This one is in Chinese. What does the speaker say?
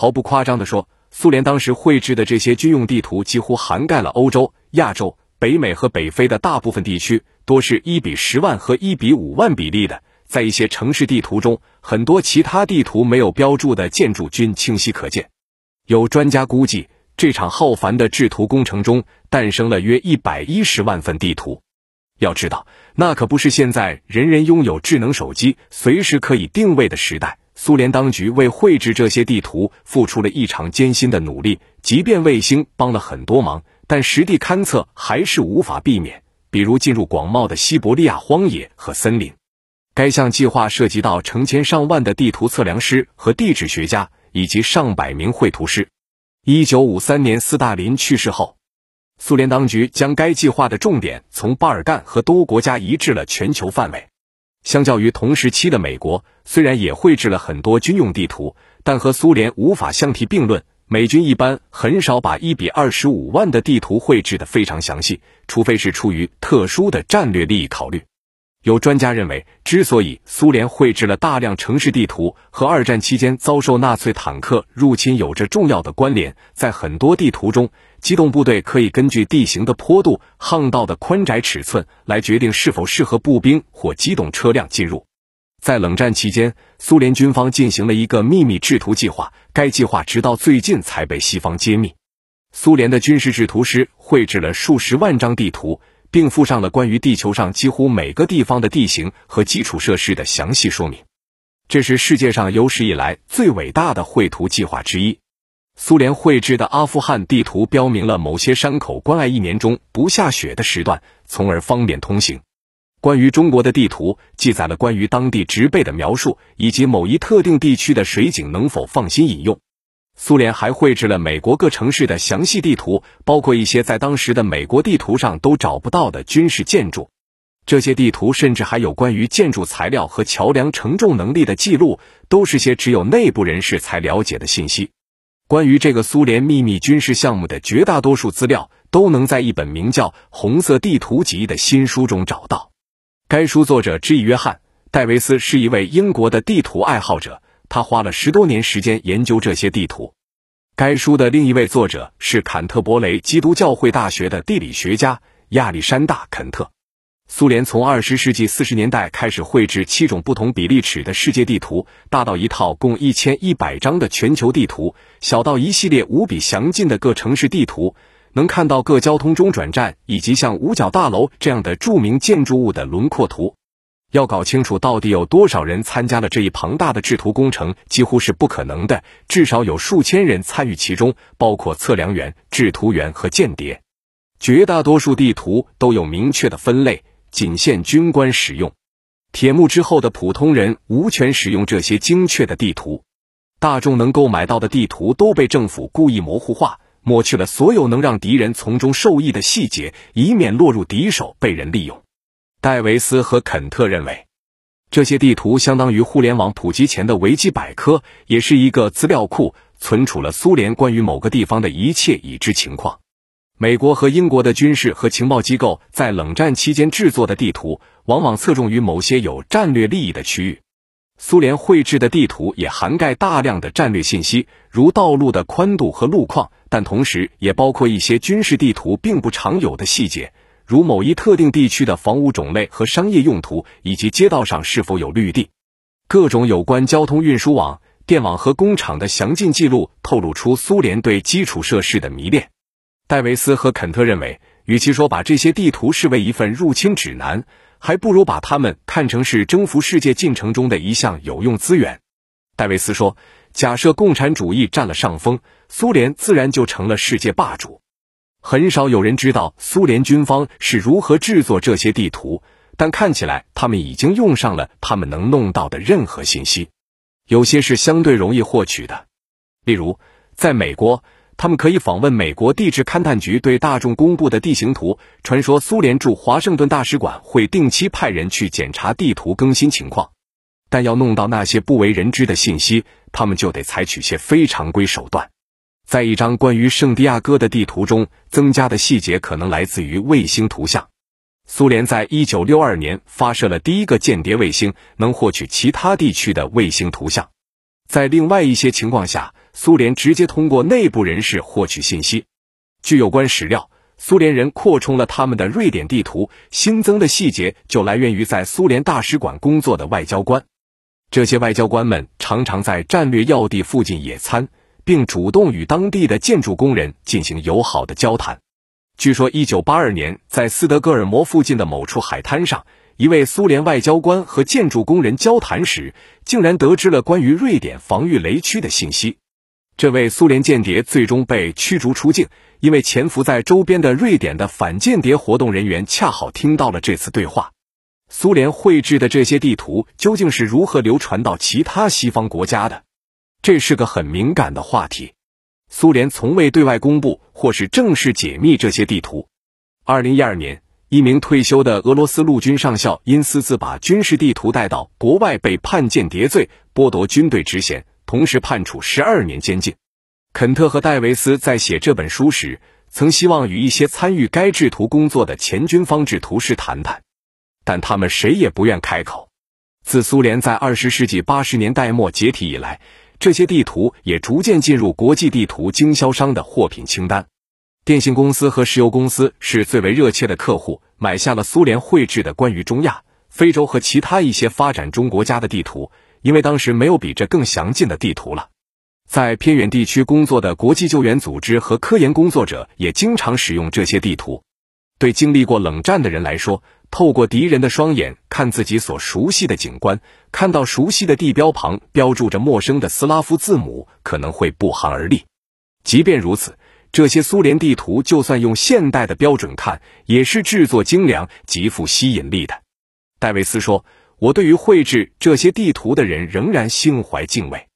毫不夸张地说，苏联当时绘制的这些军用地图几乎涵盖了欧洲、亚洲、北美和北非的大部分地区，多是一比十万和一比五万比例的。在一些城市地图中，很多其他地图没有标注的建筑均清晰可见。有专家估计，这场浩繁的制图工程中诞生了约一百一十万份地图。要知道，那可不是现在人人拥有智能手机、随时可以定位的时代。苏联当局为绘制这些地图，付出了异常艰辛的努力。即便卫星帮了很多忙，但实地勘测还是无法避免。比如进入广袤的西伯利亚荒野和森林。该项计划涉及到成千上万的地图测量师和地质学家，以及上百名绘图师。一九五三年，斯大林去世后，苏联当局将该计划的重点从巴尔干和多国家移至了全球范围。相较于同时期的美国，虽然也绘制了很多军用地图，但和苏联无法相提并论。美军一般很少把一比二十五万的地图绘制的非常详细，除非是出于特殊的战略利益考虑。有专家认为，之所以苏联绘制了大量城市地图，和二战期间遭受纳粹坦克入侵有着重要的关联。在很多地图中，机动部队可以根据地形的坡度、巷道的宽窄尺寸来决定是否适合步兵或机动车辆进入。在冷战期间，苏联军方进行了一个秘密制图计划，该计划直到最近才被西方揭秘。苏联的军事制图师绘制了数十万张地图。并附上了关于地球上几乎每个地方的地形和基础设施的详细说明。这是世界上有史以来最伟大的绘图计划之一。苏联绘制的阿富汗地图标明了某些山口关爱一年中不下雪的时段，从而方便通行。关于中国的地图记载了关于当地植被的描述，以及某一特定地区的水井能否放心饮用。苏联还绘制了美国各城市的详细地图，包括一些在当时的美国地图上都找不到的军事建筑。这些地图甚至还有关于建筑材料和桥梁承重能力的记录，都是些只有内部人士才了解的信息。关于这个苏联秘密军事项目的绝大多数资料，都能在一本名叫《红色地图集》的新书中找到。该书作者之一约翰·戴维斯是一位英国的地图爱好者。他花了十多年时间研究这些地图。该书的另一位作者是坎特伯雷基督教会大学的地理学家亚历山大·肯特。苏联从二十世纪四十年代开始绘制七种不同比例尺的世界地图，大到一套共一千一百张的全球地图，小到一系列无比详尽的各城市地图，能看到各交通中转站以及像五角大楼这样的著名建筑物的轮廓图。要搞清楚到底有多少人参加了这一庞大的制图工程，几乎是不可能的。至少有数千人参与其中，包括测量员、制图员和间谍。绝大多数地图都有明确的分类，仅限军官使用。铁幕之后的普通人无权使用这些精确的地图。大众能购买到的地图都被政府故意模糊化，抹去了所有能让敌人从中受益的细节，以免落入敌手被人利用。戴维斯和肯特认为，这些地图相当于互联网普及前的维基百科，也是一个资料库，存储了苏联关于某个地方的一切已知情况。美国和英国的军事和情报机构在冷战期间制作的地图，往往侧重于某些有战略利益的区域。苏联绘制的地图也涵盖大量的战略信息，如道路的宽度和路况，但同时也包括一些军事地图并不常有的细节。如某一特定地区的房屋种类和商业用途，以及街道上是否有绿地，各种有关交通运输网、电网和工厂的详尽记录，透露出苏联对基础设施的迷恋。戴维斯和肯特认为，与其说把这些地图视为一份入侵指南，还不如把它们看成是征服世界进程中的一项有用资源。戴维斯说：“假设共产主义占了上风，苏联自然就成了世界霸主。”很少有人知道苏联军方是如何制作这些地图，但看起来他们已经用上了他们能弄到的任何信息。有些是相对容易获取的，例如，在美国，他们可以访问美国地质勘探局对大众公布的地形图。传说苏联驻华盛顿大使馆会定期派人去检查地图更新情况，但要弄到那些不为人知的信息，他们就得采取些非常规手段。在一张关于圣地亚哥的地图中，增加的细节可能来自于卫星图像。苏联在一九六二年发射了第一个间谍卫星，能获取其他地区的卫星图像。在另外一些情况下，苏联直接通过内部人士获取信息。据有关史料，苏联人扩充了他们的瑞典地图，新增的细节就来源于在苏联大使馆工作的外交官。这些外交官们常常在战略要地附近野餐，并主动与当地的建筑工人进行友好的交谈。据说，一九八二年，在斯德哥尔摩附近的某处海滩上，一位苏联外交官和建筑工人交谈时，竟然得知了关于瑞典防御雷区的信息。这位苏联间谍最终被驱逐出境，因为潜伏在周边的瑞典的反间谍活动人员恰好听到了这次对话。苏联绘制的这些地图究竟是如何流传到其他西方国家的？这是个很敏感的话题。苏联从未对外公布或是正式解密这些地图。二零一二年，一名退休的俄罗斯陆军上校因私自把军事地图带到国外，被判间谍罪，剥夺军队职衔，同时判处十二年监禁。肯特和戴维斯在写这本书时，曾希望与一些参与该制图工作的前军方制图师谈谈。但他们谁也不愿开口。自苏联在二十世纪八十年代末解体以来，这些地图也逐渐进入国际地图经销商的货品清单。电信公司和石油公司是最为热切的客户，买下了苏联绘制的关于中亚、非洲和其他一些发展中国家的地图，因为当时没有比这更详尽的地图了。在偏远地区工作的国际救援组织和科研工作者也经常使用这些地图。对经历过冷战的人来说，透过敌人的双眼看自己所熟悉的景观，看到熟悉的地标旁标注着陌生的斯拉夫字母，可能会不寒而栗。即便如此，这些苏联地图就算用现代的标准看，也是制作精良、极富吸引力的。戴维斯说：“我对于绘制这些地图的人仍然心怀敬畏。”